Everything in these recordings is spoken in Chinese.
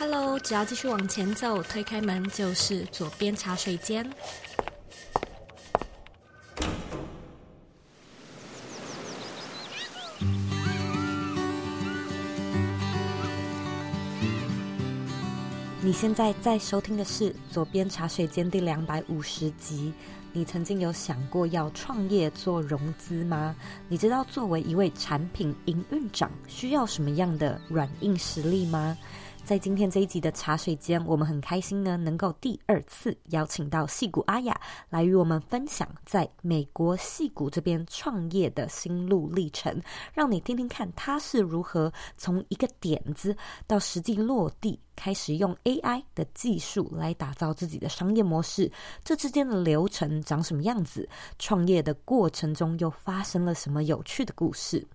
Hello，只要继续往前走，推开门就是左边茶水间。你现在在收听的是《左边茶水间》第两百五十集。你曾经有想过要创业做融资吗？你知道作为一位产品营运长需要什么样的软硬实力吗？在今天这一集的茶水间，我们很开心呢，能够第二次邀请到矽谷阿雅来与我们分享在美国矽谷这边创业的心路历程，让你听听看他是如何从一个点子到实际落地，开始用 AI 的技术来打造自己的商业模式，这之间的流程长什么样子？创业的过程中又发生了什么有趣的故事？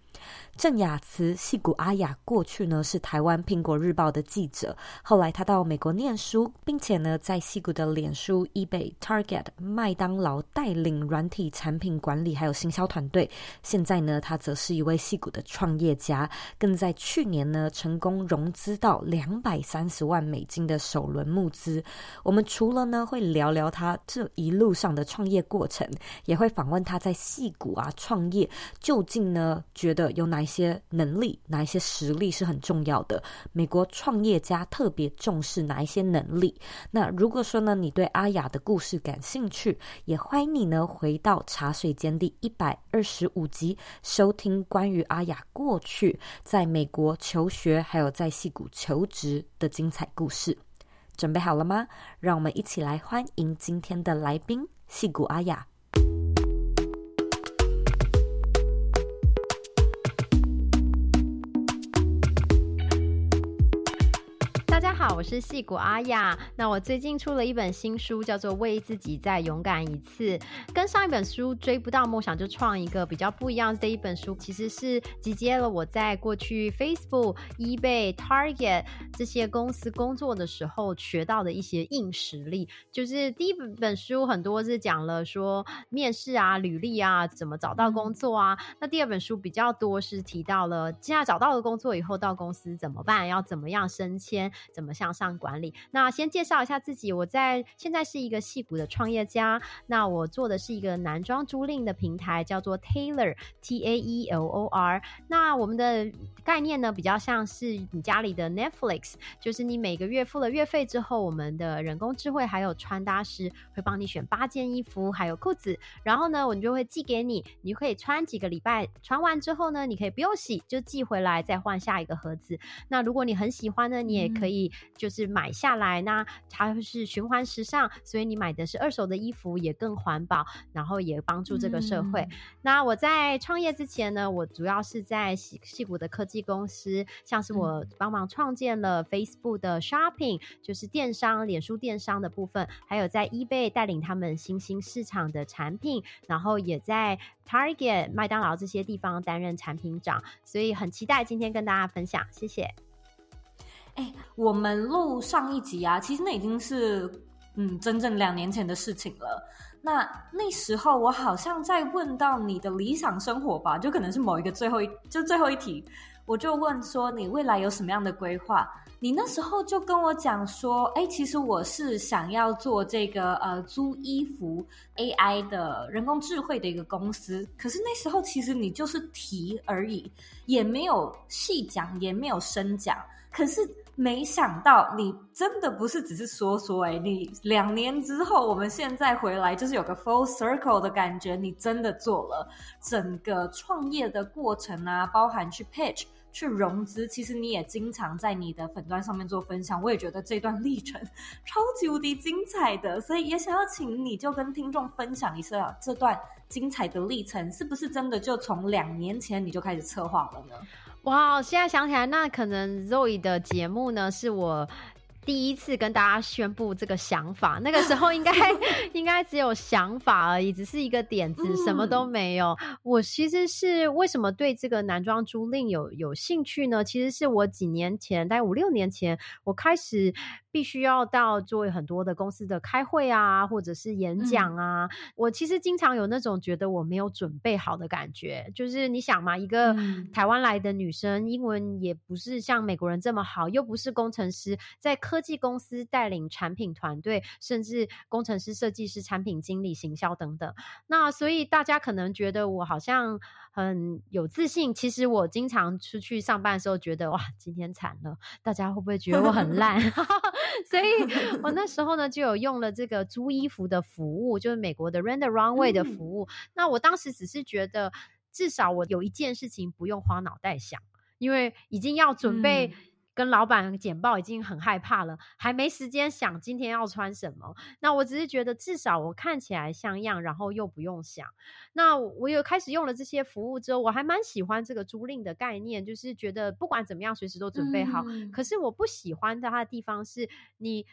郑雅慈，戏谷阿雅，过去呢是台湾苹果日报的记者，后来他到美国念书，并且呢在戏谷的脸书、eBay、Target、麦当劳带领软体产品管理还有行销团队。现在呢，他则是一位戏谷的创业家，更在去年呢成功融资到两百三十万美金的首轮募资。我们除了呢会聊聊他这一路上的创业过程，也会访问他在戏谷啊创业究竟呢觉得有哪一些能力，哪一些实力是很重要的？美国创业家特别重视哪一些能力？那如果说呢，你对阿雅的故事感兴趣，也欢迎你呢回到茶水间第一百二十五集，收听关于阿雅过去在美国求学，还有在戏谷求职的精彩故事。准备好了吗？让我们一起来欢迎今天的来宾——戏谷阿雅。好，我是戏骨阿雅。那我最近出了一本新书，叫做《为自己再勇敢一次》。跟上一本书《追不到梦想就创一个》比较不一样的一本书，其实是集结了我在过去 Facebook、eBay、Target 这些公司工作的时候学到的一些硬实力。就是第一本书很多是讲了说面试啊、履历啊怎么找到工作啊。那第二本书比较多是提到了现在找到了工作以后到公司怎么办，要怎么样升迁，怎么。向上管理。那先介绍一下自己，我在现在是一个戏骨的创业家。那我做的是一个男装租赁的平台，叫做 Taylor T A E L O R。那我们的概念呢，比较像是你家里的 Netflix，就是你每个月付了月费之后，我们的人工智慧还有穿搭师会帮你选八件衣服，还有裤子，然后呢，我们就会寄给你，你就可以穿几个礼拜，穿完之后呢，你可以不用洗，就寄回来再换下一个盒子。那如果你很喜欢呢，你也可以。就是买下来，那它是循环时尚，所以你买的是二手的衣服也更环保，然后也帮助这个社会。嗯、那我在创业之前呢，我主要是在矽矽谷的科技公司，像是我帮忙创建了 Facebook 的 Shopping，就是电商、脸书电商的部分，还有在 eBay 带领他们新兴市场的产品，然后也在 Target、麦当劳这些地方担任产品长，所以很期待今天跟大家分享，谢谢。哎，我们录上一集啊，其实那已经是嗯，整整两年前的事情了。那那时候我好像在问到你的理想生活吧，就可能是某一个最后一就最后一题，我就问说你未来有什么样的规划？你那时候就跟我讲说，哎，其实我是想要做这个呃租衣服 AI 的人工智慧的一个公司。可是那时候其实你就是提而已，也没有细讲，也没有深讲。可是。没想到你真的不是只是说说哎，你两年之后，我们现在回来就是有个 full circle 的感觉，你真的做了整个创业的过程啊，包含去 pitch、去融资，其实你也经常在你的粉段上面做分享，我也觉得这段历程 超级无敌精彩的，所以也想要请你就跟听众分享一下这段精彩的历程，是不是真的就从两年前你就开始策划了呢？哇，现在想起来，那可能 Zoe 的节目呢，是我第一次跟大家宣布这个想法，那个时候应该 应该只有想法而已，只是一个点子，什么都没有。嗯、我其实是为什么对这个男装租赁有有兴趣呢？其实是我几年前，大概五六年前，我开始必须要到做很多的公司的开会啊，或者是演讲啊。嗯、我其实经常有那种觉得我没有准备好的感觉，就是你想嘛，一个台湾来的女生，英文也不是像美国人这么好，又不是工程师，在科技公司带领产品团队，甚至工程师、设计师、产品经理、行销等等。那所以大家可能觉得我好像很有自信。其实我经常出去上班的时候，觉得哇，今天惨了，大家会不会觉得我很烂？所以我那时候呢，就有用了这个租衣服的服务，就是美国的 Rent the Runway 的服务。嗯、那我当时只是觉得，至少我有一件事情不用花脑袋想，因为已经要准备。嗯跟老板简报已经很害怕了，还没时间想今天要穿什么。那我只是觉得至少我看起来像样，然后又不用想。那我有开始用了这些服务之后，我还蛮喜欢这个租赁的概念，就是觉得不管怎么样，随时都准备好。嗯、可是我不喜欢它的地方是你。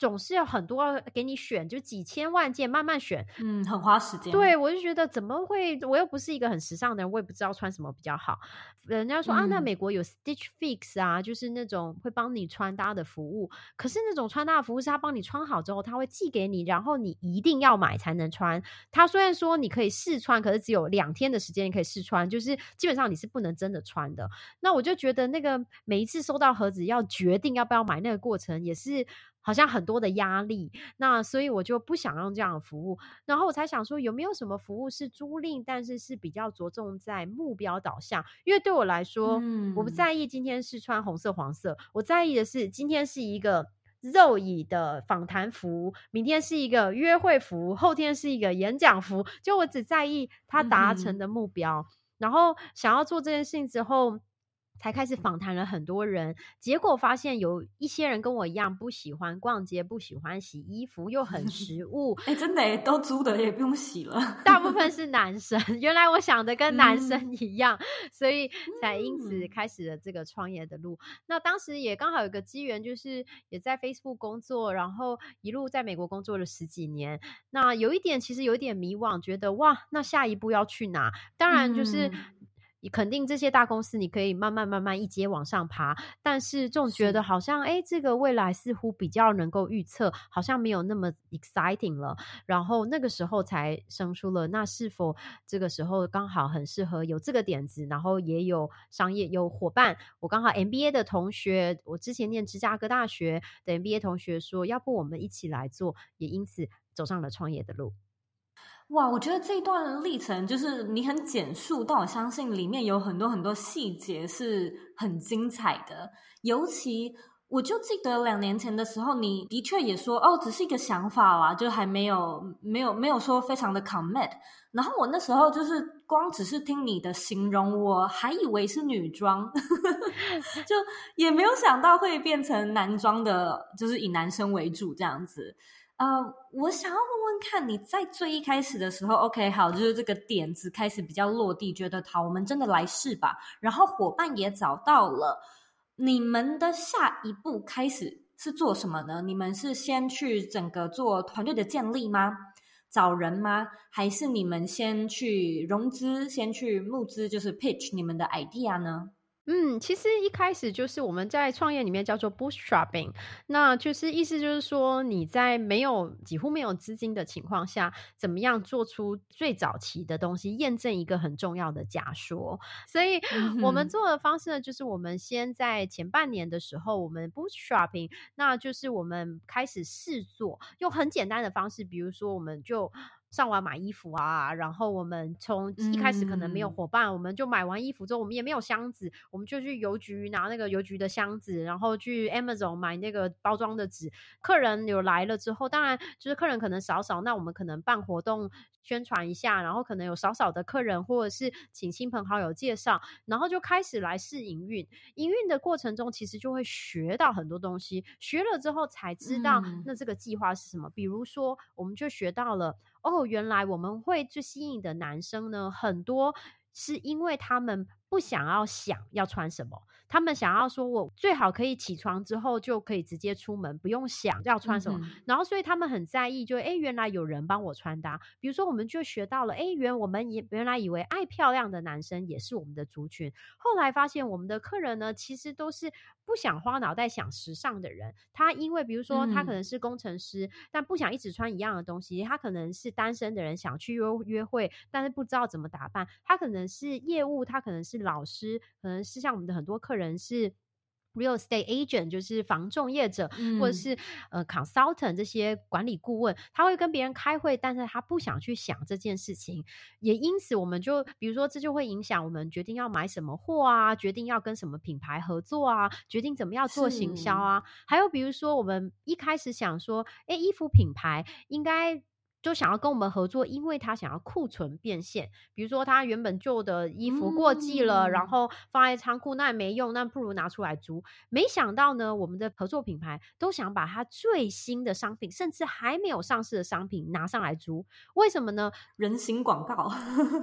总是有很多给你选，就几千万件慢慢选，嗯，很花时间。对，我就觉得怎么会？我又不是一个很时尚的人，我也不知道穿什么比较好。人家说、嗯、啊，那美国有 Stitch Fix 啊，就是那种会帮你穿搭的服务。可是那种穿搭的服务是他帮你穿好之后，他会寄给你，然后你一定要买才能穿。他虽然说你可以试穿，可是只有两天的时间你可以试穿，就是基本上你是不能真的穿的。那我就觉得那个每一次收到盒子要决定要不要买那个过程也是。好像很多的压力，那所以我就不想用这样的服务，然后我才想说有没有什么服务是租赁，但是是比较着重在目标导向，因为对我来说，嗯、我不在意今天是穿红色、黄色，我在意的是今天是一个肉椅的访谈服，明天是一个约会服，后天是一个演讲服，就我只在意他达成的目标，嗯、然后想要做这件事情之后。才开始访谈了很多人，结果发现有一些人跟我一样不喜欢逛街，不喜欢洗衣服，又很食物。哎、欸，真的，都租的也不用洗了。大部分是男生，原来我想的跟男生一样，嗯、所以才因此开始了这个创业的路。嗯、那当时也刚好有个机缘，就是也在 Facebook 工作，然后一路在美国工作了十几年。那有一点其实有一点迷惘，觉得哇，那下一步要去哪？当然就是。嗯你肯定这些大公司，你可以慢慢慢慢一阶往上爬，但是总觉得好像哎是，这个未来似乎比较能够预测，好像没有那么 exciting 了。然后那个时候才生出了，那是否这个时候刚好很适合有这个点子，然后也有商业有伙伴。我刚好 MBA 的同学，我之前念芝加哥大学的 MBA 同学说，要不我们一起来做，也因此走上了创业的路。哇，我觉得这段历程就是你很简述，但我相信里面有很多很多细节是很精彩的。尤其，我就记得两年前的时候，你的确也说哦，只是一个想法啦，就还没有没有没有说非常的 commit。然后我那时候就是光只是听你的形容，我还以为是女装，就也没有想到会变成男装的，就是以男生为主这样子。呃我想要问问看，你在最一开始的时候，OK，好，就是这个点子开始比较落地，觉得好，我们真的来试吧。然后伙伴也找到了，你们的下一步开始是做什么呢？你们是先去整个做团队的建立吗？找人吗？还是你们先去融资，先去募资，就是 pitch 你们的 idea 呢？嗯，其实一开始就是我们在创业里面叫做 bootstrapping，那就是意思就是说你在没有几乎没有资金的情况下，怎么样做出最早期的东西，验证一个很重要的假说。所以我们做的方式呢，就是我们先在前半年的时候，我们 bootstrapping，那就是我们开始试做，用很简单的方式，比如说我们就。上网买衣服啊，然后我们从一开始可能没有伙伴，嗯、我们就买完衣服之后，我们也没有箱子，我们就去邮局拿那个邮局的箱子，然后去 Amazon 买那个包装的纸。客人有来了之后，当然就是客人可能少少，那我们可能办活动宣传一下，然后可能有少少的客人，或者是请亲朋好友介绍，然后就开始来试营运。营运的过程中，其实就会学到很多东西，学了之后才知道那这个计划是什么。嗯、比如说，我们就学到了。哦，原来我们会最吸引的男生呢，很多是因为他们不想要想要穿什么，他们想要说我最好可以起床之后就可以直接出门，不用想要穿什么。嗯、然后所以他们很在意就，就哎，原来有人帮我穿搭。比如说，我们就学到了，哎，原我们也原来以为爱漂亮的男生也是我们的族群，后来发现我们的客人呢，其实都是不想花脑袋想时尚的人。他因为比如说他可能是工程师，嗯、但不想一直穿一样的东西。他可能是单身的人，想去约约会，但是不知道怎么打扮。他可能是业务，他可能是老师，可能是像我们的很多客人是 real estate agent，就是房仲业者，嗯、或者是呃 consultant 这些管理顾问。他会跟别人开会，但是他不想去想这件事情。也因此，我们就比如说，这就会影响我们决定要买什么货啊，决定要跟什么品牌合作啊，决定怎么样做行销啊。还有比如说，我们一开始想说，哎，衣服品牌应该。就想要跟我们合作，因为他想要库存变现。比如说，他原本旧的衣服过季了，嗯、然后放在仓库，那也没用，那不如拿出来租。没想到呢，我们的合作品牌都想把他最新的商品，甚至还没有上市的商品拿上来租。为什么呢？人形广告，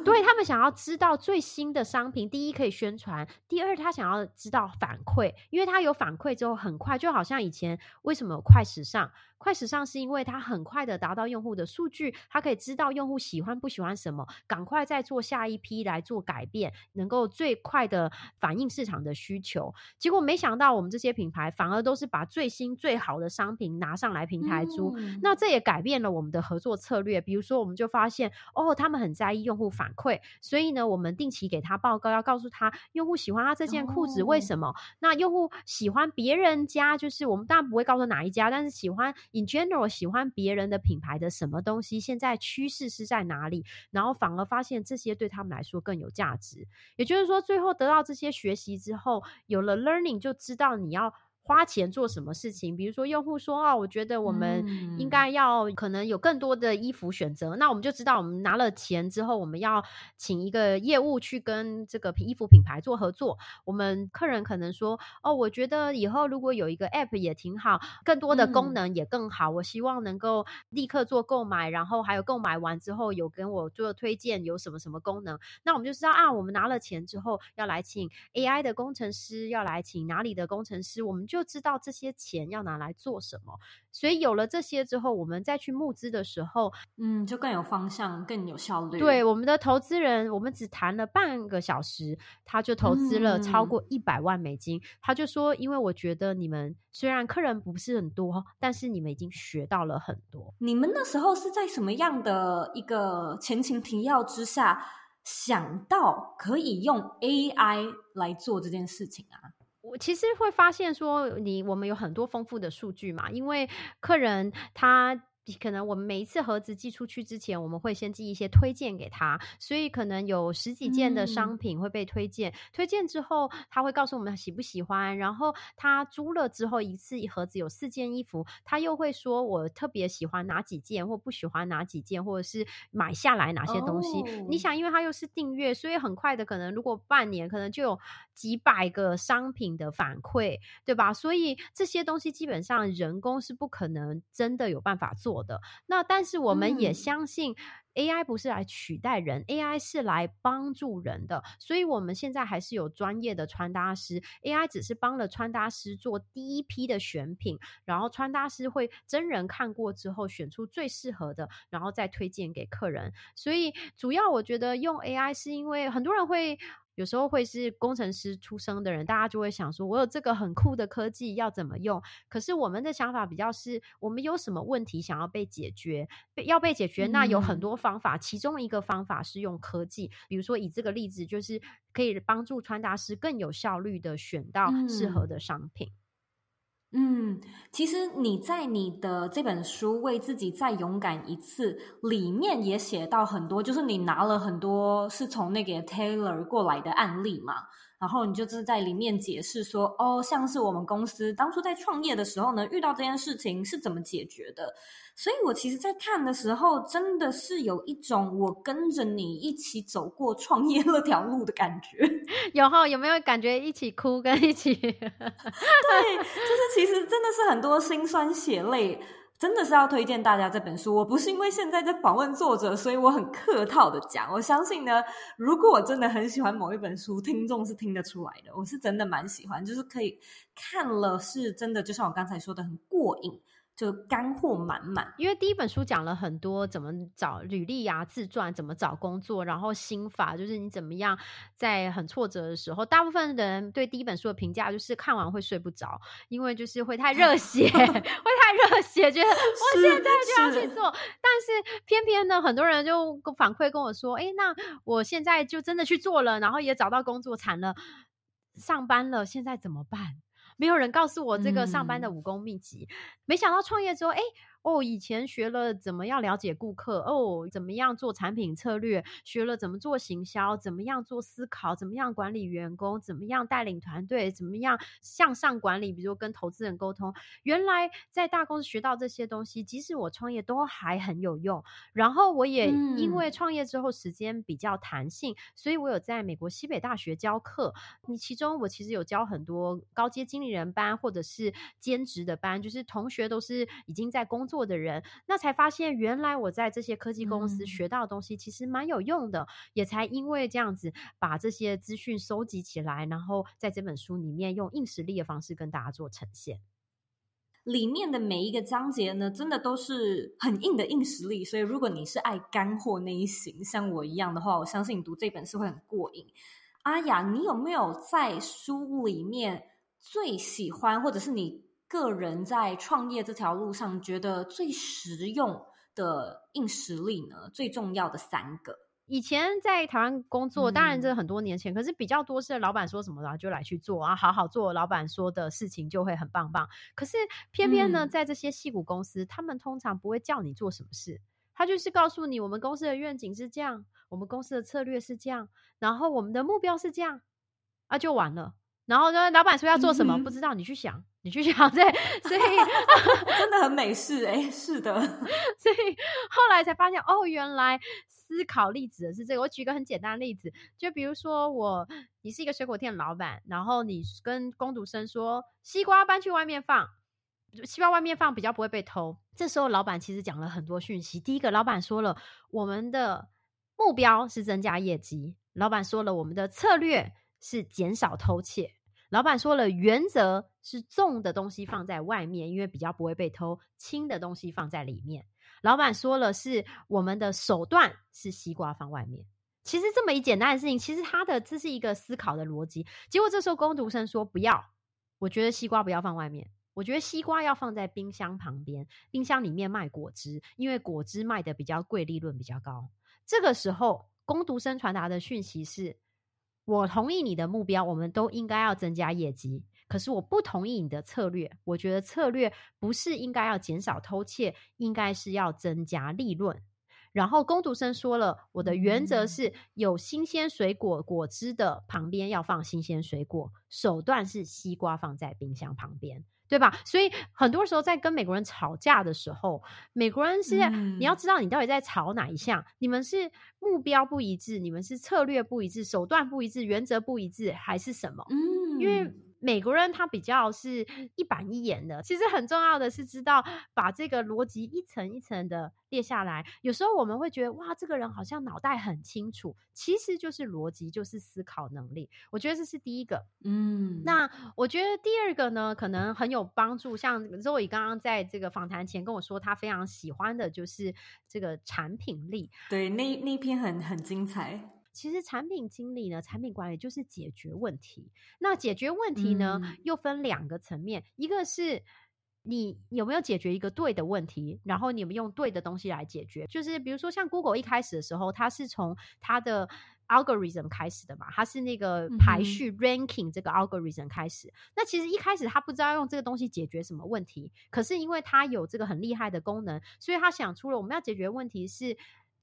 对，他们 想要知道最新的商品，第一可以宣传，第二他想要知道反馈，因为他有反馈之后，很快就好像以前为什么有快时尚？快时尚是因为它很快的达到用户的数据，它可以知道用户喜欢不喜欢什么，赶快再做下一批来做改变，能够最快的反映市场的需求。结果没想到我们这些品牌反而都是把最新最好的商品拿上来平台租，嗯、那这也改变了我们的合作策略。比如说，我们就发现哦，他们很在意用户反馈，所以呢，我们定期给他报告，要告诉他用户喜欢他这件裤子为什么。哦、那用户喜欢别人家，就是我们当然不会告诉哪一家，但是喜欢。In general，喜欢别人的品牌的什么东西？现在趋势是在哪里？然后反而发现这些对他们来说更有价值。也就是说，最后得到这些学习之后，有了 learning，就知道你要。花钱做什么事情？比如说，用户说啊，我觉得我们应该要可能有更多的衣服选择，嗯、那我们就知道，我们拿了钱之后，我们要请一个业务去跟这个衣服品牌做合作。我们客人可能说，哦，我觉得以后如果有一个 app 也挺好，更多的功能也更好。嗯、我希望能够立刻做购买，然后还有购买完之后有跟我做推荐，有什么什么功能。那我们就知道啊，我们拿了钱之后要来请 AI 的工程师，要来请哪里的工程师，我们就。就知道这些钱要拿来做什么，所以有了这些之后，我们再去募资的时候，嗯，就更有方向，更有效率。对，我们的投资人，我们只谈了半个小时，他就投资了超过一百万美金。嗯、他就说：“因为我觉得你们虽然客人不是很多，但是你们已经学到了很多。你们那时候是在什么样的一个前情提要之下想到可以用 AI 来做这件事情啊？”我其实会发现说，你我们有很多丰富的数据嘛，因为客人他。可能我们每一次盒子寄出去之前，我们会先寄一些推荐给他，所以可能有十几件的商品会被推荐。嗯、推荐之后，他会告诉我们喜不喜欢，然后他租了之后，一次一盒子有四件衣服，他又会说我特别喜欢哪几件，或不喜欢哪几件，或者是买下来哪些东西。哦、你想，因为他又是订阅，所以很快的，可能如果半年，可能就有几百个商品的反馈，对吧？所以这些东西基本上人工是不可能真的有办法做的。那但是我们也相信 AI 不是来取代人，嗯，AI 是来帮助人的。所以我们现在还是有专业的穿搭师，AI 只是帮了穿搭师做第一批的选品，然后穿搭师会真人看过之后选出最适合的，然后再推荐给客人。所以主要我觉得用 AI 是因为很多人会。有时候会是工程师出生的人，大家就会想说：“我有这个很酷的科技，要怎么用？”可是我们的想法比较是：我们有什么问题想要被解决，要被解决，那有很多方法。其中一个方法是用科技，比如说以这个例子，就是可以帮助穿搭师更有效率的选到适合的商品。嗯，嗯其实你在你的这本书《为自己再勇敢一次》里面也写到很多，就是你拿了很多是从那个 Taylor 过来的案例嘛。然后你就是在里面解释说，哦，像是我们公司当初在创业的时候呢，遇到这件事情是怎么解决的。所以我其实，在看的时候，真的是有一种我跟着你一起走过创业那条路的感觉。有哈？有没有感觉一起哭跟一起？对，就是其实真的是很多辛酸血泪。真的是要推荐大家这本书。我不是因为现在在访问作者，所以我很客套的讲。我相信呢，如果我真的很喜欢某一本书，听众是听得出来的。我是真的蛮喜欢，就是可以看了是真的，就像我刚才说的，很过瘾。就干货满满，因为第一本书讲了很多怎么找履历啊、自传怎么找工作，然后心法就是你怎么样在很挫折的时候，大部分的人对第一本书的评价就是看完会睡不着，因为就是会太热血，会太热血，觉得我现在就要去做。但是偏偏呢，很多人就反馈跟我说：“哎，那我现在就真的去做了，然后也找到工作，惨了，上班了，现在怎么办？”没有人告诉我这个上班的武功秘籍，嗯、没想到创业之后，哎。哦，以前学了怎么样了解顾客，哦，怎么样做产品策略，学了怎么做行销，怎么样做思考，怎么样管理员工，怎么样带领团队，怎么样向上管理，比如说跟投资人沟通。原来在大公司学到这些东西，即使我创业都还很有用。然后我也因为创业之后时间比较弹性，嗯、所以我有在美国西北大学教课。你其中我其实有教很多高阶经理人班或者是兼职的班，就是同学都是已经在工作。做的人，那才发现原来我在这些科技公司学到的东西其实蛮有用的，嗯、也才因为这样子把这些资讯收集起来，然后在这本书里面用硬实力的方式跟大家做呈现。里面的每一个章节呢，真的都是很硬的硬实力，所以如果你是爱干货那一型，像我一样的话，我相信你读这本书会很过瘾。阿雅，你有没有在书里面最喜欢，或者是你？个人在创业这条路上，觉得最实用的硬实力呢？最重要的三个。以前在台湾工作，当然这很多年前，嗯、可是比较多是老板说什么，然后就来去做啊，好好做老板说的事情就会很棒棒。可是偏偏呢，嗯、在这些戏股公司，他们通常不会叫你做什么事，他就是告诉你，我们公司的愿景是这样，我们公司的策略是这样，然后我们的目标是这样，啊，就完了。然后呢，老板说要做什么，嗯、不知道，你去想。你去想，对，所以 真的很美式哎、欸，是的，所以后来才发现，哦，原来思考例子的是这个。我举一个很简单的例子，就比如说我，你是一个水果店老板，然后你跟工读生说，西瓜搬去外面放，西瓜外面放比较不会被偷。这时候老板其实讲了很多讯息。第一个，老板说了，我们的目标是增加业绩；老板说了，我们的策略是减少偷窃。老板说了，原则是重的东西放在外面，因为比较不会被偷；轻的东西放在里面。老板说了，是我们的手段是西瓜放外面。其实这么一简单的事情，其实他的这是一个思考的逻辑。结果这时候工读生说不要，我觉得西瓜不要放外面，我觉得西瓜要放在冰箱旁边，冰箱里面卖果汁，因为果汁卖的比较贵，利润比较高。这个时候工读生传达的讯息是。我同意你的目标，我们都应该要增加业绩。可是我不同意你的策略，我觉得策略不是应该要减少偷窃，应该是要增加利润。然后工读生说了，我的原则是有新鲜水果果汁的旁边要放新鲜水果，手段是西瓜放在冰箱旁边。对吧？所以很多时候在跟美国人吵架的时候，美国人是、嗯、你要知道你到底在吵哪一项？你们是目标不一致，你们是策略不一致，手段不一致，原则不一致，还是什么？嗯，因为。美国人他比较是一板一眼的，其实很重要的是知道把这个逻辑一层一层的列下来。有时候我们会觉得哇，这个人好像脑袋很清楚，其实就是逻辑，就是思考能力。我觉得这是第一个。嗯，那我觉得第二个呢，可能很有帮助。像 Zoe 刚刚在这个访谈前跟我说，他非常喜欢的就是这个产品力。对，那那篇很很精彩。其实产品经理呢，产品管理就是解决问题。那解决问题呢，嗯、又分两个层面，一个是你有没有解决一个对的问题，然后你们用对的东西来解决。就是比如说像 Google 一开始的时候，它是从它的 algorithm 开始的嘛，它是那个排序 ranking 这个 algorithm 开始。嗯、那其实一开始他不知道用这个东西解决什么问题，可是因为它有这个很厉害的功能，所以他想出了我们要解决的问题是。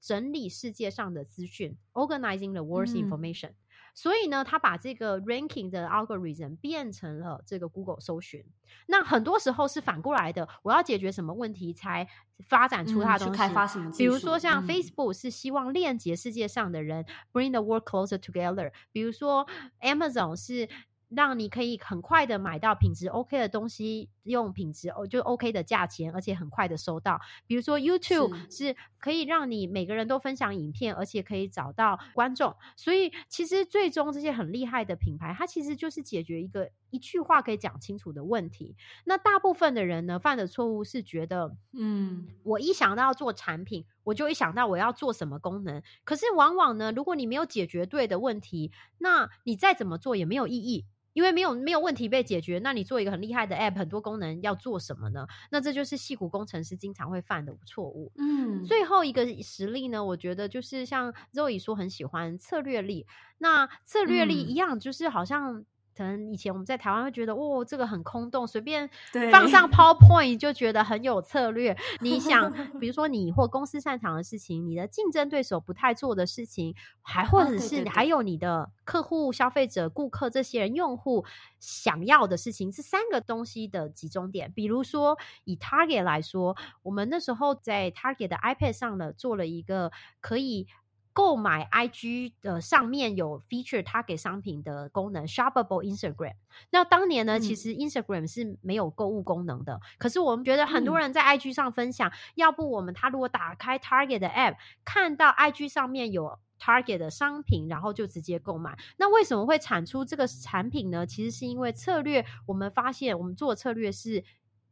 整理世界上的资讯，organizing the world's information。嗯、所以呢，他把这个 ranking 的 algorithm 变成了这个 Google 搜寻。那很多时候是反过来的，我要解决什么问题才发展出它的东西？嗯、开发什么？比如说像 Facebook 是希望链接世界上的人、嗯、，bring the world closer together。比如说 Amazon 是。让你可以很快的买到品质 OK 的东西，用品质哦就 OK 的价钱，而且很快的收到。比如说 YouTube 是可以让你每个人都分享影片，而且可以找到观众。所以其实最终这些很厉害的品牌，它其实就是解决一个一句话可以讲清楚的问题。那大部分的人呢，犯的错误是觉得，嗯，我一想到要做产品，我就一想到我要做什么功能。可是往往呢，如果你没有解决对的问题，那你再怎么做也没有意义。因为没有没有问题被解决，那你做一个很厉害的 app，很多功能要做什么呢？那这就是细骨工程师经常会犯的错误。嗯，最后一个实例呢，我觉得就是像 Zoe 说很喜欢策略力，那策略力一样，就是好像。可能以前我们在台湾会觉得，哦，这个很空洞，随便放上 PowerPoint 就觉得很有策略。你想，比如 说你或公司擅长的事情，你的竞争对手不太做的事情，还或者是还有你的客户、消费者、顾客这些人、用户想要的事情，这三个东西的集中点。比如说以 Target 来说，我们那时候在 Target 的 iPad 上呢，做了一个可以。购买 IG 的上面有 feature 它给商品的功能，Shoppable Instagram。那当年呢，其实 Instagram 是没有购物功能的。嗯、可是我们觉得很多人在 IG 上分享，嗯、要不我们他如果打开 Target 的 app，看到 IG 上面有 Target 的商品，然后就直接购买。那为什么会产出这个产品呢？其实是因为策略，我们发现我们做的策略是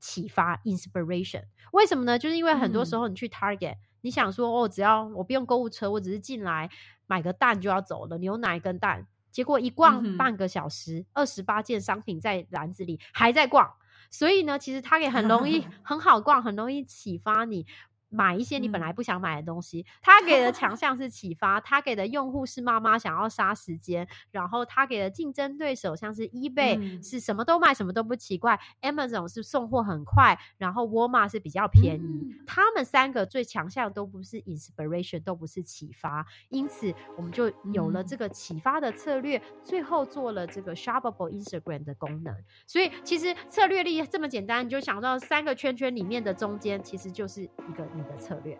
启发 inspiration。为什么呢？就是因为很多时候你去 Target、嗯。你想说哦，只要我不用购物车，我只是进来买个蛋就要走了，牛奶跟蛋。结果一逛半个小时，二十八件商品在篮子里还在逛，所以呢，其实它也很容易 很好逛，很容易启发你。买一些你本来不想买的东西，他、嗯、给的 强项是启发，他给的用户是妈妈想要杀时间，然后他给的竞争对手像是 eBay、嗯、是什么都卖什么都不奇怪，Amazon 是送货很快，然后 Walmart 是比较便宜，嗯、他们三个最强项都不是 inspiration，都不是启发，因此我们就有了这个启发的策略，嗯、最后做了这个 shoppable Instagram 的功能。所以其实策略力这么简单，你就想到三个圈圈里面的中间其实就是一个。的策略。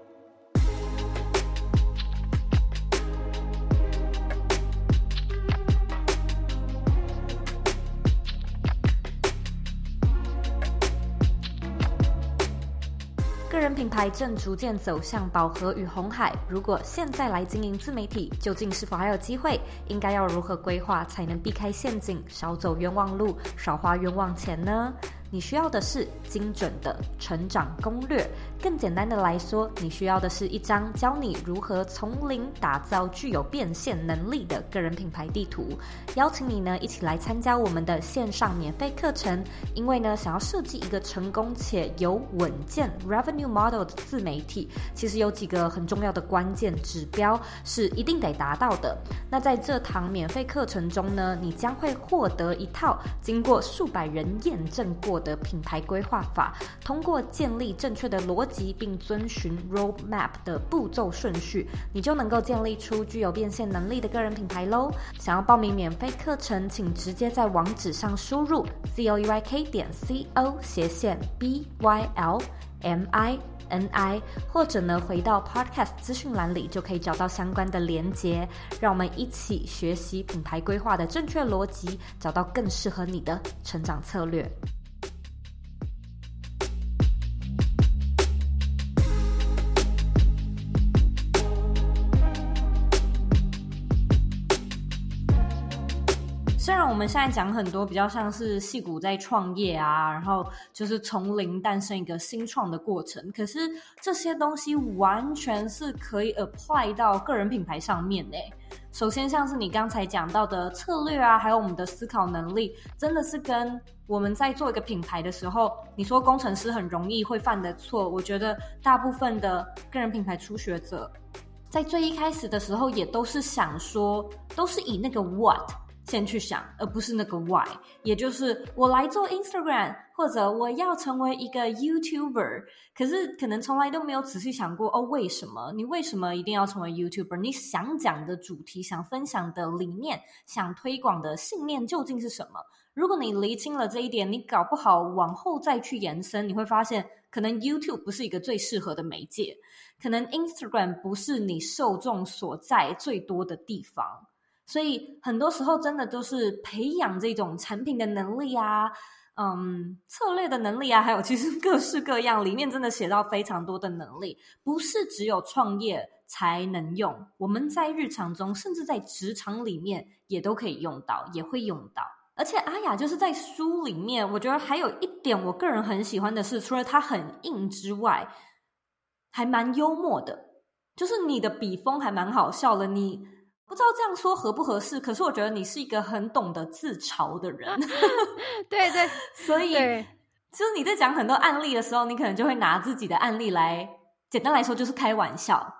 个人品牌正逐渐走向饱和与红海，如果现在来经营自媒体，究竟是否还有机会？应该要如何规划才能避开陷阱，少走冤枉路，少花冤枉钱呢？你需要的是精准的成长攻略。更简单的来说，你需要的是一张教你如何从零打造具有变现能力的个人品牌地图。邀请你呢一起来参加我们的线上免费课程。因为呢，想要设计一个成功且有稳健 revenue model 的自媒体，其实有几个很重要的关键指标是一定得达到的。那在这堂免费课程中呢，你将会获得一套经过数百人验证过的品牌规划法，通过建立正确的逻辑并遵循 roadmap 的步骤顺序，你就能够建立出具有变现能力的个人品牌喽。想要报名免费课程，请直接在网址上输入 zoeyk 点 c o 斜线 b y l m i n i，或者呢回到 podcast 资讯栏里就可以找到相关的连接。让我们一起学习品牌规划的正确逻辑，找到更适合你的成长策略。我们现在讲很多比较像是戏骨在创业啊，然后就是从零诞生一个新创的过程，可是这些东西完全是可以 apply 到个人品牌上面的。首先，像是你刚才讲到的策略啊，还有我们的思考能力，真的是跟我们在做一个品牌的时候，你说工程师很容易会犯的错，我觉得大部分的个人品牌初学者在最一开始的时候也都是想说，都是以那个 what。先去想，而不是那个 why，也就是我来做 Instagram，或者我要成为一个 YouTuber，可是可能从来都没有仔细想过哦，为什么？你为什么一定要成为 YouTuber？你想讲的主题、想分享的理念、想推广的信念究竟是什么？如果你厘清了这一点，你搞不好往后再去延伸，你会发现可能 YouTube 不是一个最适合的媒介，可能 Instagram 不是你受众所在最多的地方。所以很多时候真的都是培养这种产品的能力啊，嗯，策略的能力啊，还有其实各式各样，里面真的写到非常多的能力，不是只有创业才能用，我们在日常中，甚至在职场里面也都可以用到，也会用到。而且阿雅就是在书里面，我觉得还有一点我个人很喜欢的是，除了它很硬之外，还蛮幽默的，就是你的笔锋还蛮好笑的。你不知道这样说合不合适，可是我觉得你是一个很懂得自嘲的人。对 对，所以对就是你在讲很多案例的时候，你可能就会拿自己的案例来，简单来说就是开玩笑。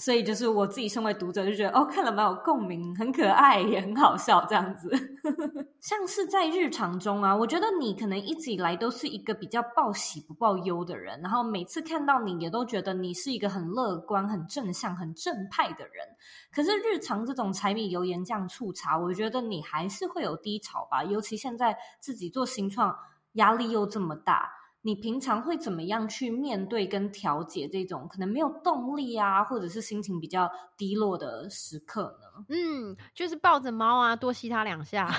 所以就是我自己身为读者就觉得哦，看了蛮有共鸣，很可爱，也很好笑这样子。像是在日常中啊，我觉得你可能一直以来都是一个比较报喜不报忧的人，然后每次看到你也都觉得你是一个很乐观、很正向、很正派的人。可是日常这种柴米油盐酱醋茶，我觉得你还是会有低潮吧，尤其现在自己做新创，压力又这么大。你平常会怎么样去面对跟调节这种可能没有动力啊，或者是心情比较低落的时刻呢？嗯，就是抱着猫啊，多吸它两下，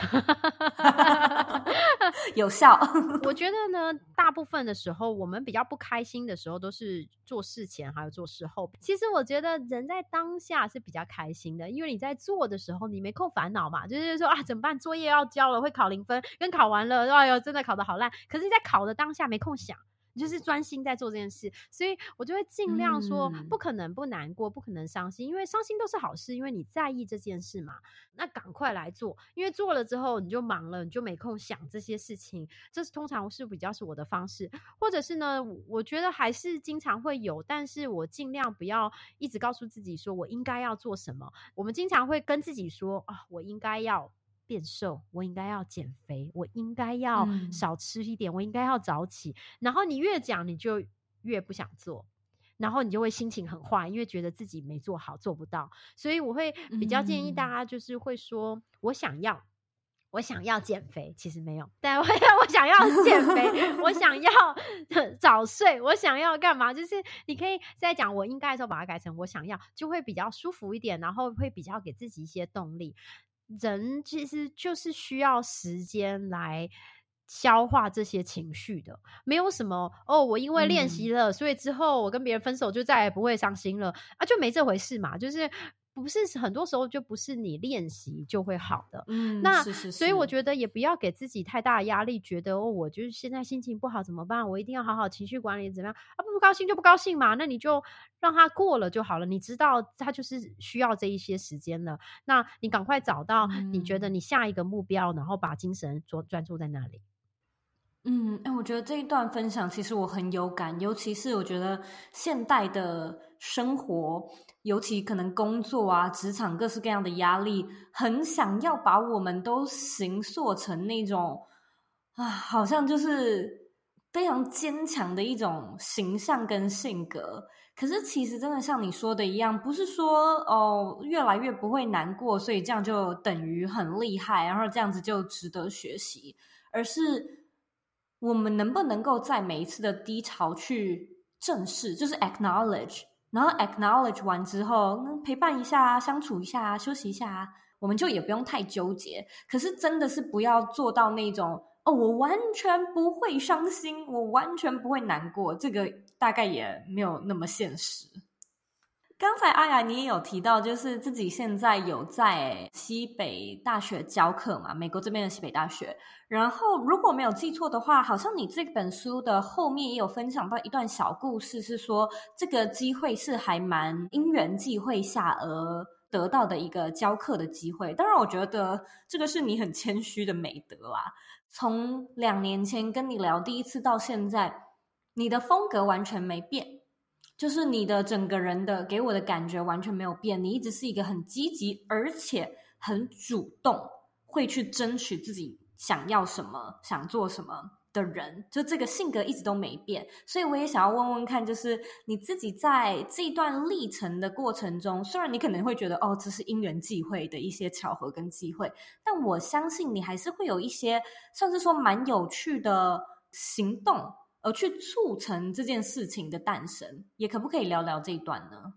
有效。我觉得呢，大部分的时候，我们比较不开心的时候，都是做事前还有做事后。其实我觉得人在当下是比较开心的，因为你在做的时候，你没空烦恼嘛，就是说啊，怎么办？作业要交了，会考零分，跟考完了，哎呦，真的考的好烂。可是，在考的当下没空想。就是专心在做这件事，所以我就会尽量说，不可能不难过，不可能伤心，因为伤心都是好事，因为你在意这件事嘛。那赶快来做，因为做了之后你就忙了，你就没空想这些事情。这是通常是比较是我的方式，或者是呢，我觉得还是经常会有，但是我尽量不要一直告诉自己说我应该要做什么。我们经常会跟自己说啊，我应该要。变瘦，我应该要减肥，我应该要少吃一点，嗯、我应该要早起。然后你越讲，你就越不想做，然后你就会心情很坏，因为觉得自己没做好，做不到。所以我会比较建议大家，就是会说，嗯、我想要，我想要减肥，其实没有，但我 我想要减肥，我想要早睡，我想要干嘛？就是你可以在讲我应该的时候，把它改成我想要，就会比较舒服一点，然后会比较给自己一些动力。人其实就是需要时间来消化这些情绪的，没有什么哦。我因为练习了，嗯、所以之后我跟别人分手就再也不会伤心了啊，就没这回事嘛。就是。不是很多时候就不是你练习就会好的，嗯，那是是是，所以我觉得也不要给自己太大的压力，觉得哦，我就是现在心情不好怎么办？我一定要好好情绪管理，怎么样啊？不高兴就不高兴嘛，那你就让他过了就好了。你知道他就是需要这一些时间了，那你赶快找到你觉得你下一个目标，嗯、然后把精神做专注在那里。嗯，哎，我觉得这一段分享其实我很有感，尤其是我觉得现代的生活。尤其可能工作啊、职场各式各样的压力，很想要把我们都形塑成那种啊，好像就是非常坚强的一种形象跟性格。可是其实真的像你说的一样，不是说哦越来越不会难过，所以这样就等于很厉害，然后这样子就值得学习，而是我们能不能够在每一次的低潮去正视，就是 acknowledge。然后 acknowledge 完之后，陪伴一下啊，相处一下啊，休息一下啊，我们就也不用太纠结。可是真的是不要做到那种哦，我完全不会伤心，我完全不会难过，这个大概也没有那么现实。刚才阿雅你也有提到，就是自己现在有在西北大学教课嘛，美国这边的西北大学。然后如果没有记错的话，好像你这本书的后面也有分享到一段小故事，是说这个机会是还蛮因缘际会下而得到的一个教课的机会。当然，我觉得这个是你很谦虚的美德啦。从两年前跟你聊第一次到现在，你的风格完全没变。就是你的整个人的给我的感觉完全没有变，你一直是一个很积极而且很主动，会去争取自己想要什么、想做什么的人，就这个性格一直都没变。所以我也想要问问看，就是你自己在这一段历程的过程中，虽然你可能会觉得哦，这是因缘际会的一些巧合跟机会，但我相信你还是会有一些算是说蛮有趣的行动。而去促成这件事情的诞生，也可不可以聊聊这一段呢？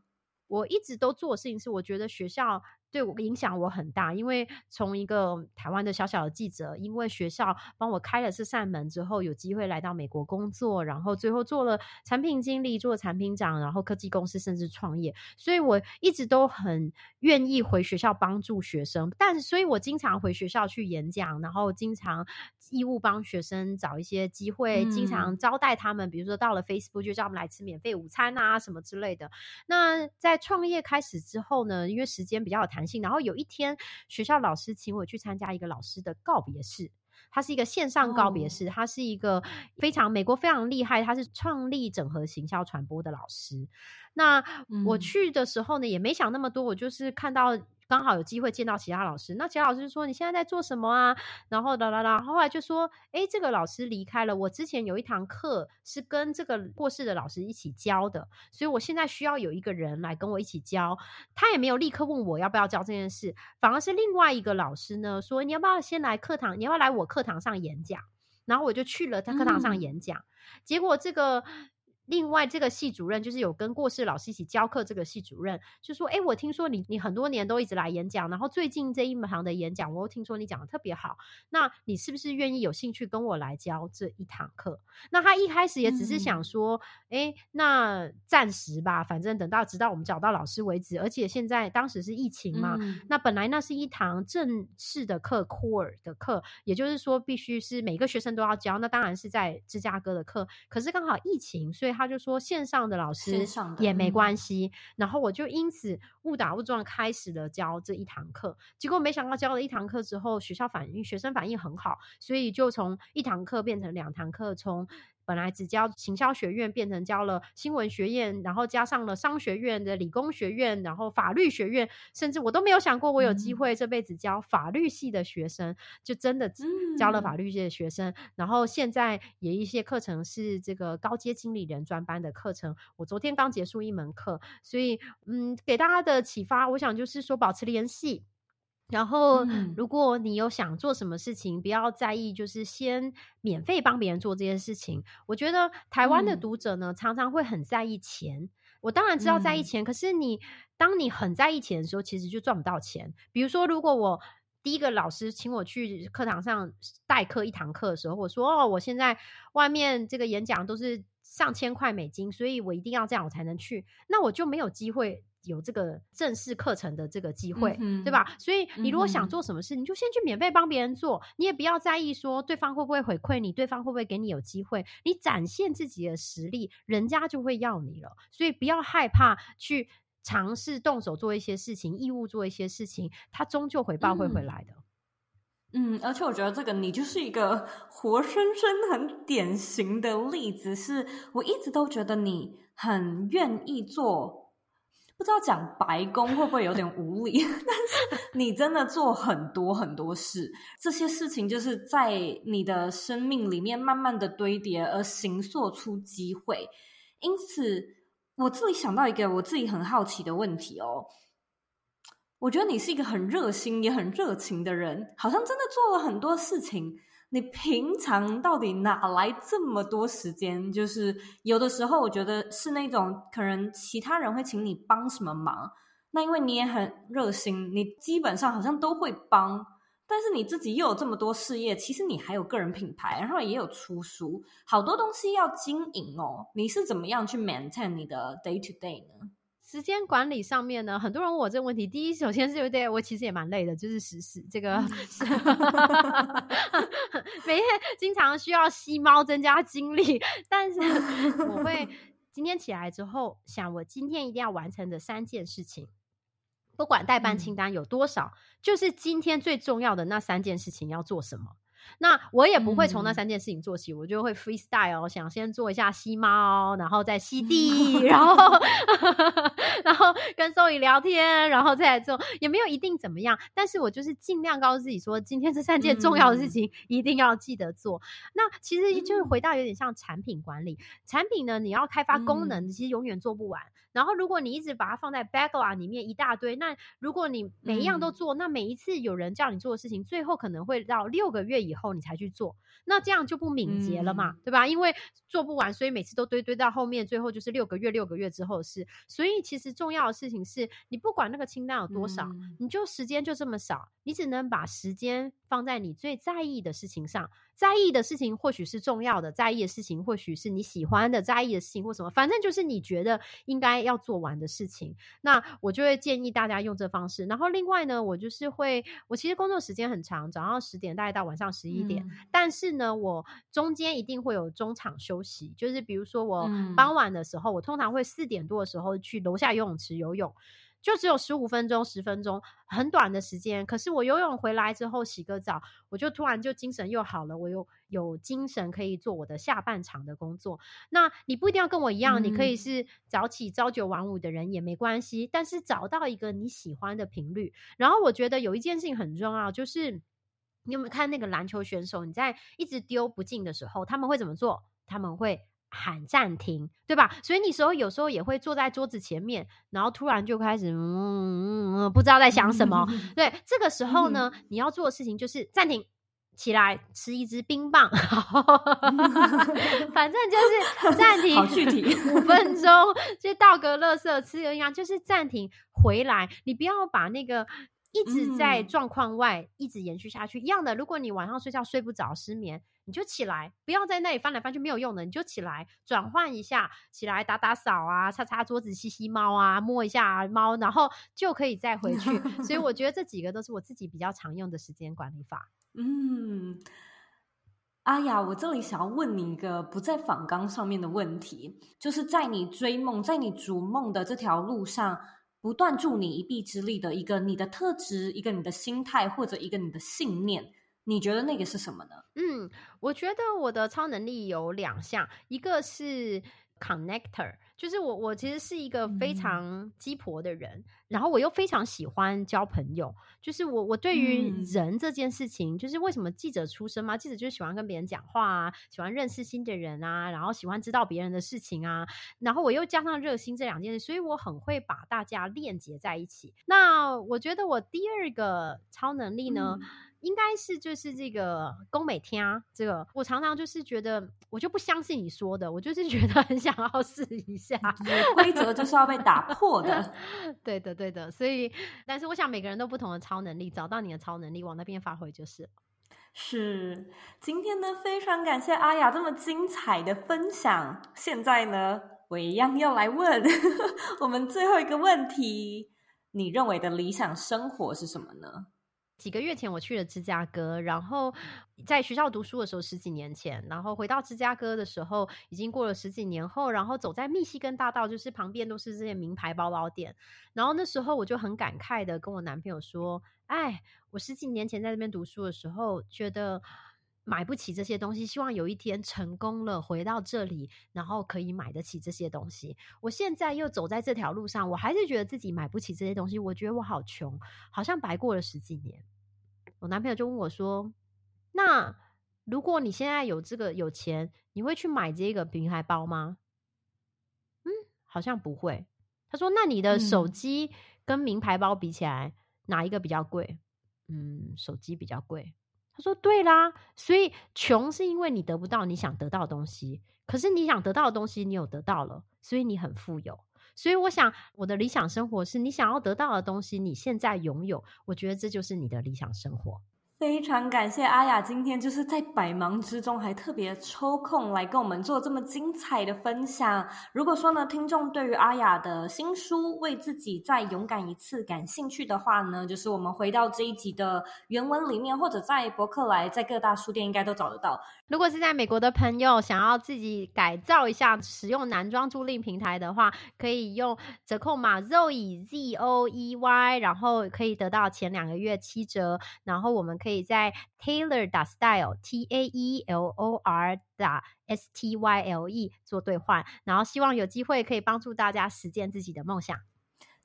我一直都做的事情是，我觉得学校对我影响我很大，因为从一个台湾的小小的记者，因为学校帮我开了这扇门之后，有机会来到美国工作，然后最后做了产品经理，做产品长，然后科技公司，甚至创业，所以我一直都很愿意回学校帮助学生，但所以我经常回学校去演讲，然后经常义务帮学生找一些机会，嗯、经常招待他们，比如说到了 Facebook 就叫他们来吃免费午餐啊什么之类的。那在创业开始之后呢，因为时间比较有弹性，然后有一天学校老师请我去参加一个老师的告别式，他是一个线上告别式，他是一个非常美国非常厉害，他是创立整合行销传播的老师。那我去的时候呢，也没想那么多，我就是看到。刚好有机会见到其他老师，那其他老师就说：“你现在在做什么啊？”然后啦啦啦，后来就说：“诶，这个老师离开了。我之前有一堂课是跟这个过世的老师一起教的，所以我现在需要有一个人来跟我一起教。”他也没有立刻问我要不要教这件事，反而是另外一个老师呢说：“你要不要先来课堂？你要不要来我课堂上演讲？”然后我就去了他课堂上演讲，嗯、结果这个。另外，这个系主任就是有跟过世老师一起教课。这个系主任就说：“哎，我听说你你很多年都一直来演讲，然后最近这一堂的演讲，我又听说你讲的特别好。那你是不是愿意有兴趣跟我来教这一堂课？”那他一开始也只是想说：“哎、嗯，那暂时吧，反正等到直到我们找到老师为止。而且现在当时是疫情嘛，嗯、那本来那是一堂正式的课，core 的课，也就是说必须是每个学生都要教。那当然是在芝加哥的课，可是刚好疫情，所以。”他就说线上的老师也没关系，嗯、然后我就因此误打误撞开始了教这一堂课，结果没想到教了一堂课之后，学校反应学生反应很好，所以就从一堂课变成两堂课，从。本来只教行销学院，变成教了新闻学院，然后加上了商学院的理工学院，然后法律学院，甚至我都没有想过我有机会这辈子教法律系的学生，嗯、就真的教了法律系的学生。嗯、然后现在也一些课程是这个高阶经理人专班的课程，我昨天刚结束一门课，所以嗯，给大家的启发，我想就是说保持联系。然后，如果你有想做什么事情，嗯、不要在意，就是先免费帮别人做这件事情。我觉得台湾的读者呢，嗯、常常会很在意钱。我当然知道在意钱，嗯、可是你当你很在意钱的时候，其实就赚不到钱。比如说，如果我第一个老师请我去课堂上代课一堂课的时候，我说：“哦，我现在外面这个演讲都是上千块美金，所以我一定要这样我才能去。”那我就没有机会。有这个正式课程的这个机会，嗯、对吧？所以你如果想做什么事，嗯、你就先去免费帮别人做，你也不要在意说对方会不会回馈你，对方会不会给你有机会。你展现自己的实力，人家就会要你了。所以不要害怕去尝试动手做一些事情，义务做一些事情，他终究回报会回来的。嗯，而且我觉得这个你就是一个活生生很典型的例子，是我一直都觉得你很愿意做。不知道讲白宫会不会有点无理，但是你真的做很多很多事，这些事情就是在你的生命里面慢慢的堆叠而形塑出机会。因此，我自己想到一个我自己很好奇的问题哦，我觉得你是一个很热心也很热情的人，好像真的做了很多事情。你平常到底哪来这么多时间？就是有的时候，我觉得是那种可能其他人会请你帮什么忙，那因为你也很热心，你基本上好像都会帮。但是你自己又有这么多事业，其实你还有个人品牌，然后也有出书，好多东西要经营哦。你是怎么样去 maintain 你的 day to day 呢？时间管理上面呢，很多人问我这个问题。第一，首先是有点，我其实也蛮累的，就是实时这个，每天经常需要吸猫增加精力。但是我会 今天起来之后想，我今天一定要完成的三件事情，不管待办清单有多少，嗯、就是今天最重要的那三件事情要做什么。那我也不会从那三件事情做起，嗯、我就会 freestyle，想先做一下吸猫，然后再吸 地，然后 然后跟 Zoe 聊天，然后再来做，也没有一定怎么样，但是我就是尽量告诉自己说，今天这三件重要的事情一定要记得做。嗯、那其实就是回到有点像产品管理，产品呢，你要开发功能，其实永远做不完。然后如果你一直把它放在 backlog 里面一大堆，那如果你每一样都做，那每一次有人叫你做的事情，最后可能会到六个月以以后你才去做，那这样就不敏捷了嘛，嗯、对吧？因为做不完，所以每次都堆堆到后面，最后就是六个月、六个月之后的事。所以其实重要的事情是你不管那个清单有多少，嗯、你就时间就这么少，你只能把时间放在你最在意的事情上。在意的事情或许是重要的，在意的事情或许是你喜欢的，在意的事情或什么，反正就是你觉得应该要做完的事情。那我就会建议大家用这方式。然后另外呢，我就是会，我其实工作时间很长，早上十点大概到晚上十一点，嗯、但是呢，我中间一定会有中场休息，就是比如说我傍晚的时候，嗯、我通常会四点多的时候去楼下游泳池游泳。就只有十五分钟、十分钟，很短的时间。可是我游泳回来之后洗个澡，我就突然就精神又好了，我又有精神可以做我的下半场的工作。那你不一定要跟我一样，嗯、你可以是早起朝九晚五的人也没关系。但是找到一个你喜欢的频率。然后我觉得有一件事情很重要，就是你有没有看那个篮球选手？你在一直丢不进的时候，他们会怎么做？他们会。喊暂停，对吧？所以你时候有时候也会坐在桌子前面，然后突然就开始嗯嗯嗯，不知道在想什么。对，这个时候呢，你要做的事情就是暂停，起来吃一支冰棒，反正就是暂停，好具体，五分钟就倒个垃圾，吃个营养，就是暂停回来。你不要把那个。一直在状况外，一直延续下去。一样的，如果你晚上睡觉睡不着，失眠，你就起来，不要在那里翻来翻去没有用的，你就起来转换一下，起来打打扫啊，擦擦桌子，吸吸猫啊，摸一下猫，然后就可以再回去。所以我觉得这几个都是我自己比较常用的时间管理法。嗯，阿雅，我这里想要问你一个不在访纲上面的问题，就是在你追梦，在你逐梦的这条路上。不断助你一臂之力的一个你的特质，一个你的心态，或者一个你的信念，你觉得那个是什么呢？嗯，我觉得我的超能力有两项，一个是 connector。就是我，我其实是一个非常鸡婆的人，嗯、然后我又非常喜欢交朋友。就是我，我对于人这件事情，嗯、就是为什么记者出身嘛？记者就是喜欢跟别人讲话啊，喜欢认识新的人啊，然后喜欢知道别人的事情啊，然后我又加上热心这两件事，所以我很会把大家链接在一起。那我觉得我第二个超能力呢？嗯应该是就是这个宫美天啊，这个我常常就是觉得我就不相信你说的，我就是觉得很想要试一下，规则就是要被打破的。对的，对的。所以，但是我想每个人都不同的超能力，找到你的超能力往那边发挥就是。是，今天呢非常感谢阿雅这么精彩的分享。现在呢，我一样要来问 我们最后一个问题：你认为的理想生活是什么呢？几个月前我去了芝加哥，然后在学校读书的时候十几年前，然后回到芝加哥的时候已经过了十几年后，然后走在密西根大道，就是旁边都是这些名牌包包店，然后那时候我就很感慨的跟我男朋友说：“哎，我十几年前在这边读书的时候觉得。”买不起这些东西，希望有一天成功了，回到这里，然后可以买得起这些东西。我现在又走在这条路上，我还是觉得自己买不起这些东西。我觉得我好穷，好像白过了十几年。我男朋友就问我说：“那如果你现在有这个有钱，你会去买这个名牌包吗？”嗯，好像不会。他说：“那你的手机跟名牌包比起来，哪一个比较贵？”嗯，手机比较贵。他说：“对啦，所以穷是因为你得不到你想得到的东西，可是你想得到的东西你有得到了，所以你很富有。所以我想，我的理想生活是你想要得到的东西，你现在拥有，我觉得这就是你的理想生活。”非常感谢阿雅今天就是在百忙之中还特别抽空来跟我们做这么精彩的分享。如果说呢，听众对于阿雅的新书《为自己再勇敢一次》感兴趣的话呢，就是我们回到这一集的原文里面，或者在博客来，在各大书店应该都找得到。如果是在美国的朋友想要自己改造一下，使用男装租赁平台的话，可以用折扣码 ZOE Z O E Y，然后可以得到前两个月七折，然后我们可以。可以在 Taylor 打 Style T A E L O R 打 S T Y L E 做兑换，然后希望有机会可以帮助大家实现自己的梦想。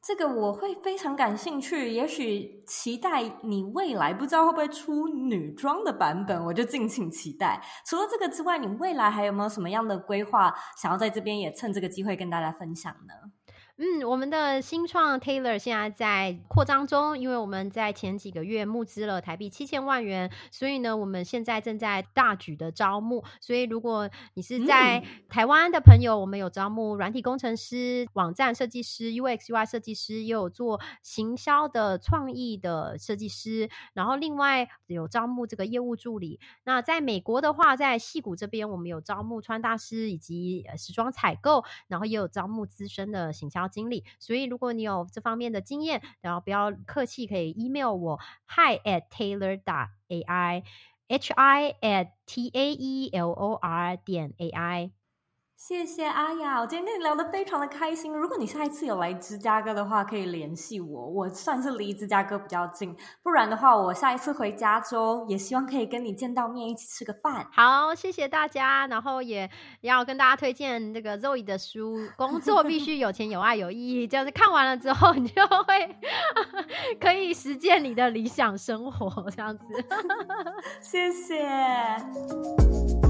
这个我会非常感兴趣，也许期待你未来不知道会不会出女装的版本，我就敬请期待。除了这个之外，你未来还有没有什么样的规划，想要在这边也趁这个机会跟大家分享呢？嗯，我们的新创 Taylor 现在在扩张中，因为我们在前几个月募资了台币七千万元，所以呢，我们现在正在大举的招募。所以，如果你是在台湾的朋友，嗯、我们有招募软体工程师、网站设计师、UX UI 设计师，也有做行销的创意的设计师，然后另外有招募这个业务助理。那在美国的话，在戏谷这边，我们有招募穿搭师以及时装采购，然后也有招募资深的行销经历。所以，如果你有这方面的经验，然后不要客气，可以 email 我 hi at taylor 打 ai，h i at t a e l o r 点 a i。谢谢阿雅，我今天跟你聊得非常的开心。如果你下一次有来芝加哥的话，可以联系我。我算是离芝加哥比较近，不然的话，我下一次回加州也希望可以跟你见到面，一起吃个饭。好，谢谢大家。然后也要跟大家推荐这个 Zoe 的书《工作必须有钱、有爱、有意义》，就是看完了之后，你就会可以实践你的理想生活，这样子。谢谢。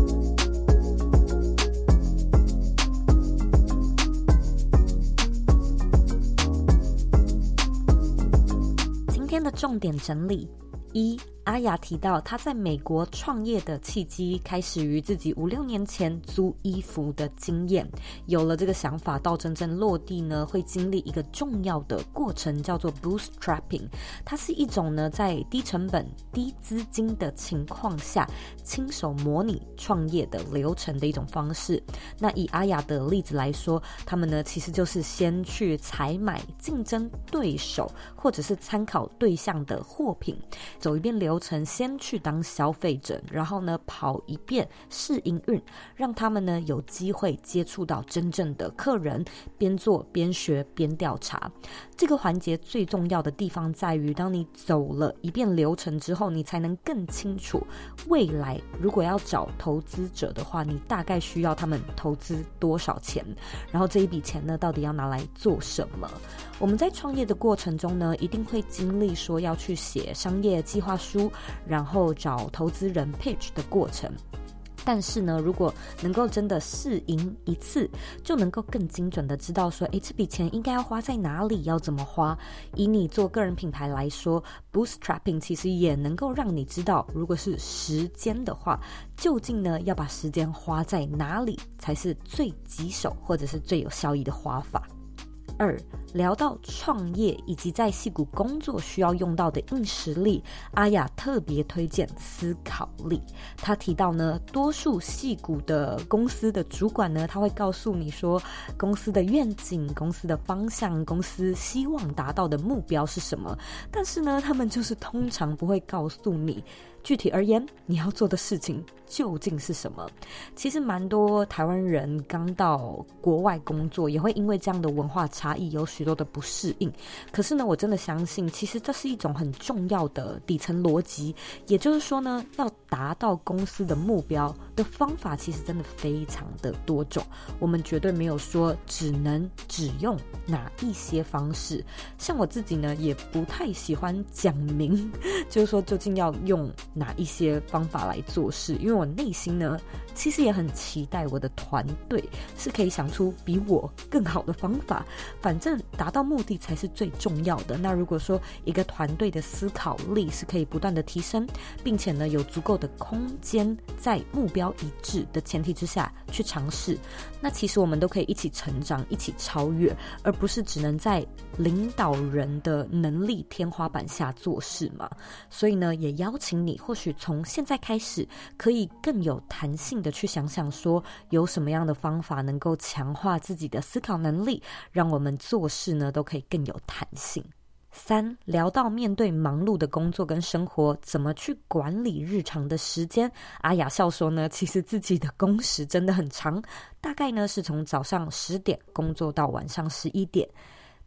天的重点整理一。阿雅提到，她在美国创业的契机开始于自己五六年前租衣服的经验。有了这个想法，到真正落地呢，会经历一个重要的过程，叫做 bootstrapping。它是一种呢，在低成本、低资金的情况下，亲手模拟创业的流程的一种方式。那以阿雅的例子来说，他们呢，其实就是先去采买竞争对手或者是参考对象的货品，走一遍流。流程先去当消费者，然后呢，跑一遍试营运，让他们呢有机会接触到真正的客人，边做边学边调查。这个环节最重要的地方在于，当你走了一遍流程之后，你才能更清楚未来如果要找投资者的话，你大概需要他们投资多少钱，然后这一笔钱呢，到底要拿来做什么？我们在创业的过程中呢，一定会经历说要去写商业计划书，然后找投资人 pitch 的过程。但是呢，如果能够真的试赢一次，就能够更精准的知道说，诶，这笔钱应该要花在哪里，要怎么花。以你做个人品牌来说，bootstrapping 其实也能够让你知道，如果是时间的话，究竟呢要把时间花在哪里才是最棘手或者是最有效益的花法。二，聊到创业以及在戏谷工作需要用到的硬实力，阿雅特别推荐思考力。他提到呢，多数戏谷的公司的主管呢，他会告诉你说，公司的愿景、公司的方向、公司希望达到的目标是什么，但是呢，他们就是通常不会告诉你。具体而言，你要做的事情究竟是什么？其实蛮多台湾人刚到国外工作，也会因为这样的文化差异有许多的不适应。可是呢，我真的相信，其实这是一种很重要的底层逻辑。也就是说呢，要达到公司的目标的方法，其实真的非常的多种。我们绝对没有说只能只用哪一些方式。像我自己呢，也不太喜欢讲明，就是说究竟要用。哪一些方法来做事？因为我内心呢，其实也很期待我的团队是可以想出比我更好的方法。反正达到目的才是最重要的。那如果说一个团队的思考力是可以不断的提升，并且呢，有足够的空间在目标一致的前提之下去尝试，那其实我们都可以一起成长，一起超越，而不是只能在领导人的能力天花板下做事嘛。所以呢，也邀请你。或许从现在开始，可以更有弹性的去想想，说有什么样的方法能够强化自己的思考能力，让我们做事呢都可以更有弹性。三，聊到面对忙碌的工作跟生活，怎么去管理日常的时间？阿雅笑说呢，其实自己的工时真的很长，大概呢是从早上十点工作到晚上十一点。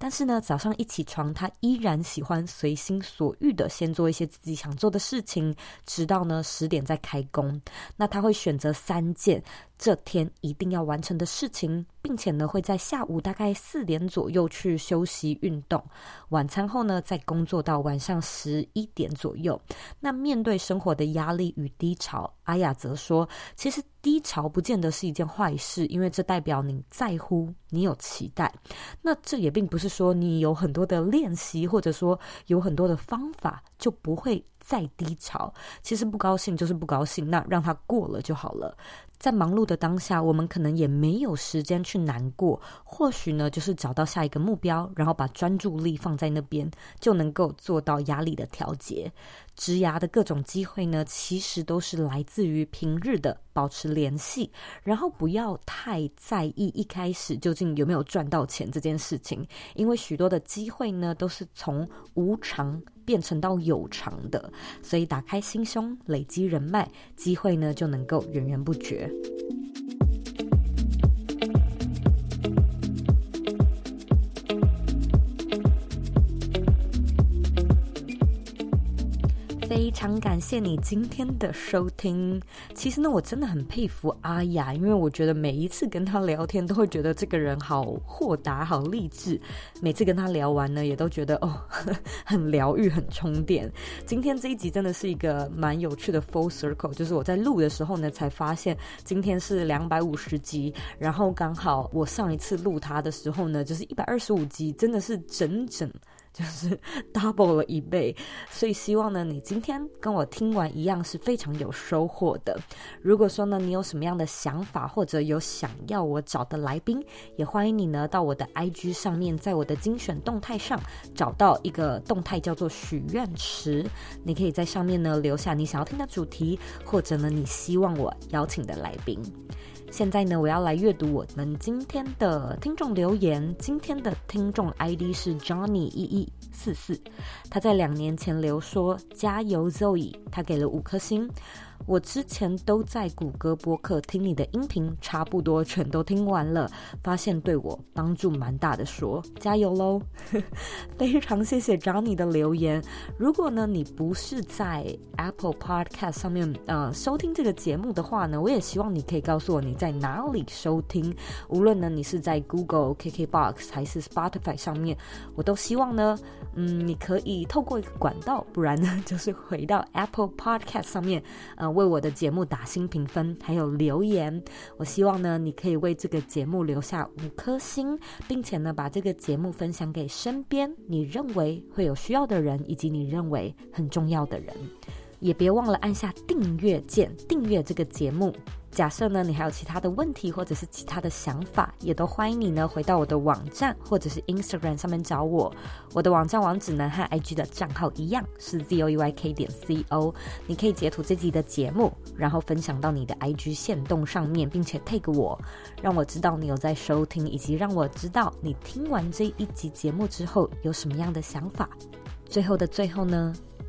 但是呢，早上一起床，他依然喜欢随心所欲的先做一些自己想做的事情，直到呢十点再开工。那他会选择三件这天一定要完成的事情，并且呢会在下午大概四点左右去休息运动，晚餐后呢再工作到晚上十一点左右。那面对生活的压力与低潮，阿雅则说，其实低潮不见得是一件坏事，因为这代表你在乎，你有期待。那这也并不是说你有很多的练习，或者说有很多的方法就不会再低潮。其实不高兴就是不高兴，那让它过了就好了。在忙碌的当下，我们可能也没有时间去难过。或许呢，就是找到下一个目标，然后把专注力放在那边，就能够做到压力的调节。职涯的各种机会呢，其实都是来自于平日的保持联系，然后不要太在意一开始究竟有没有赚到钱这件事情，因为许多的机会呢，都是从无偿变成到有偿的，所以打开心胸，累积人脉，机会呢就能够源源不绝。非常感谢你今天的收听。其实呢，我真的很佩服阿雅，因为我觉得每一次跟她聊天，都会觉得这个人好豁达、好励志。每次跟她聊完呢，也都觉得哦，很疗愈、很充电。今天这一集真的是一个蛮有趣的 full circle，就是我在录的时候呢，才发现今天是两百五十集，然后刚好我上一次录它的时候呢，就是一百二十五集，真的是整整。就是 double 了一倍，所以希望呢，你今天跟我听完一样是非常有收获的。如果说呢，你有什么样的想法，或者有想要我找的来宾，也欢迎你呢到我的 IG 上面，在我的精选动态上找到一个动态叫做许愿池，你可以在上面呢留下你想要听的主题，或者呢你希望我邀请的来宾。现在呢，我要来阅读我们今天的听众留言。今天的听众 ID 是 Johnny 一一四四，他在两年前留说：“加油，Zoe！” 他给了五颗星。我之前都在谷歌播客听你的音频，差不多全都听完了，发现对我帮助蛮大的说，加油喽！非常谢谢张宇的留言。如果呢你不是在 Apple Podcast 上面呃收听这个节目的话呢，我也希望你可以告诉我你在哪里收听。无论呢你是在 Google、KKBox 还是 Spotify 上面，我都希望呢，嗯，你可以透过一个管道，不然呢 就是回到 Apple Podcast 上面，呃。为我的节目打新评分，还有留言。我希望呢，你可以为这个节目留下五颗星，并且呢，把这个节目分享给身边你认为会有需要的人，以及你认为很重要的人。也别忘了按下订阅键，订阅这个节目。假设呢，你还有其他的问题或者是其他的想法，也都欢迎你呢回到我的网站或者是 Instagram 上面找我。我的网站网址呢和 IG 的账号一样是 zoeyk 点 co。你可以截图这集的节目，然后分享到你的 IG 线动上面，并且 tag 我，让我知道你有在收听，以及让我知道你听完这一集节目之后有什么样的想法。最后的最后呢，